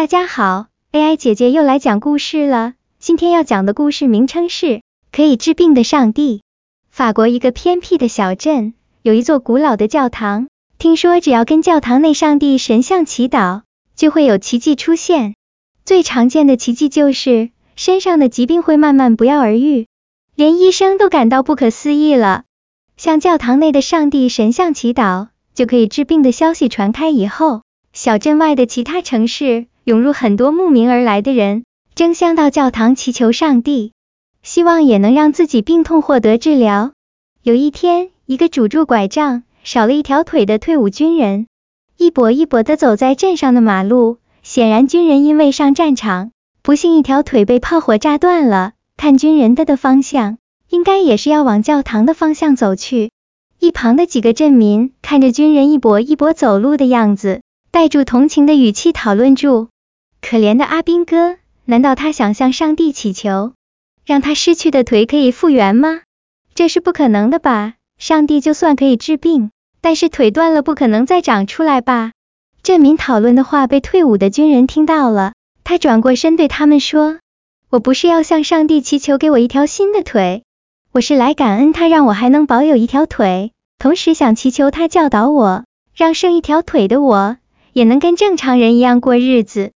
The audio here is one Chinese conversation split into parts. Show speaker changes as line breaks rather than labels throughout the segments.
大家好，AI 姐姐又来讲故事了。今天要讲的故事名称是《可以治病的上帝》。法国一个偏僻的小镇，有一座古老的教堂。听说只要跟教堂内上帝神像祈祷，就会有奇迹出现。最常见的奇迹就是身上的疾病会慢慢不药而愈，连医生都感到不可思议了。向教堂内的上帝神像祈祷就可以治病的消息传开以后，小镇外的其他城市，涌入很多慕名而来的人，争相到教堂祈求上帝，希望也能让自己病痛获得治疗。有一天，一个拄着拐杖、少了一条腿的退伍军人，一跛一跛地走在镇上的马路。显然，军人因为上战场，不幸一条腿被炮火炸断了。看军人的的方向，应该也是要往教堂的方向走去。一旁的几个镇民看着军人一跛一跛走路的样子，带着同情的语气讨论住。可怜的阿兵哥，难道他想向上帝祈求，让他失去的腿可以复原吗？这是不可能的吧？上帝就算可以治病，但是腿断了不可能再长出来吧？镇民讨论的话被退伍的军人听到了，他转过身对他们说：“我不是要向上帝祈求给我一条新的腿，我是来感恩他让我还能保有一条腿，同时想祈求他教导我，让剩一条腿的我也能跟正常人一样过日子。”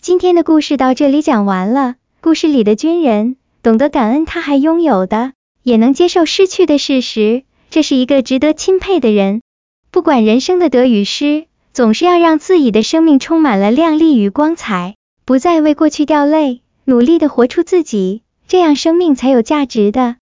今天的故事到这里讲完了。故事里的军人懂得感恩他还拥有的，也能接受失去的事实，这是一个值得钦佩的人。不管人生的得与失，总是要让自己的生命充满了亮丽与光彩，不再为过去掉泪，努力的活出自己，这样生命才有价值的。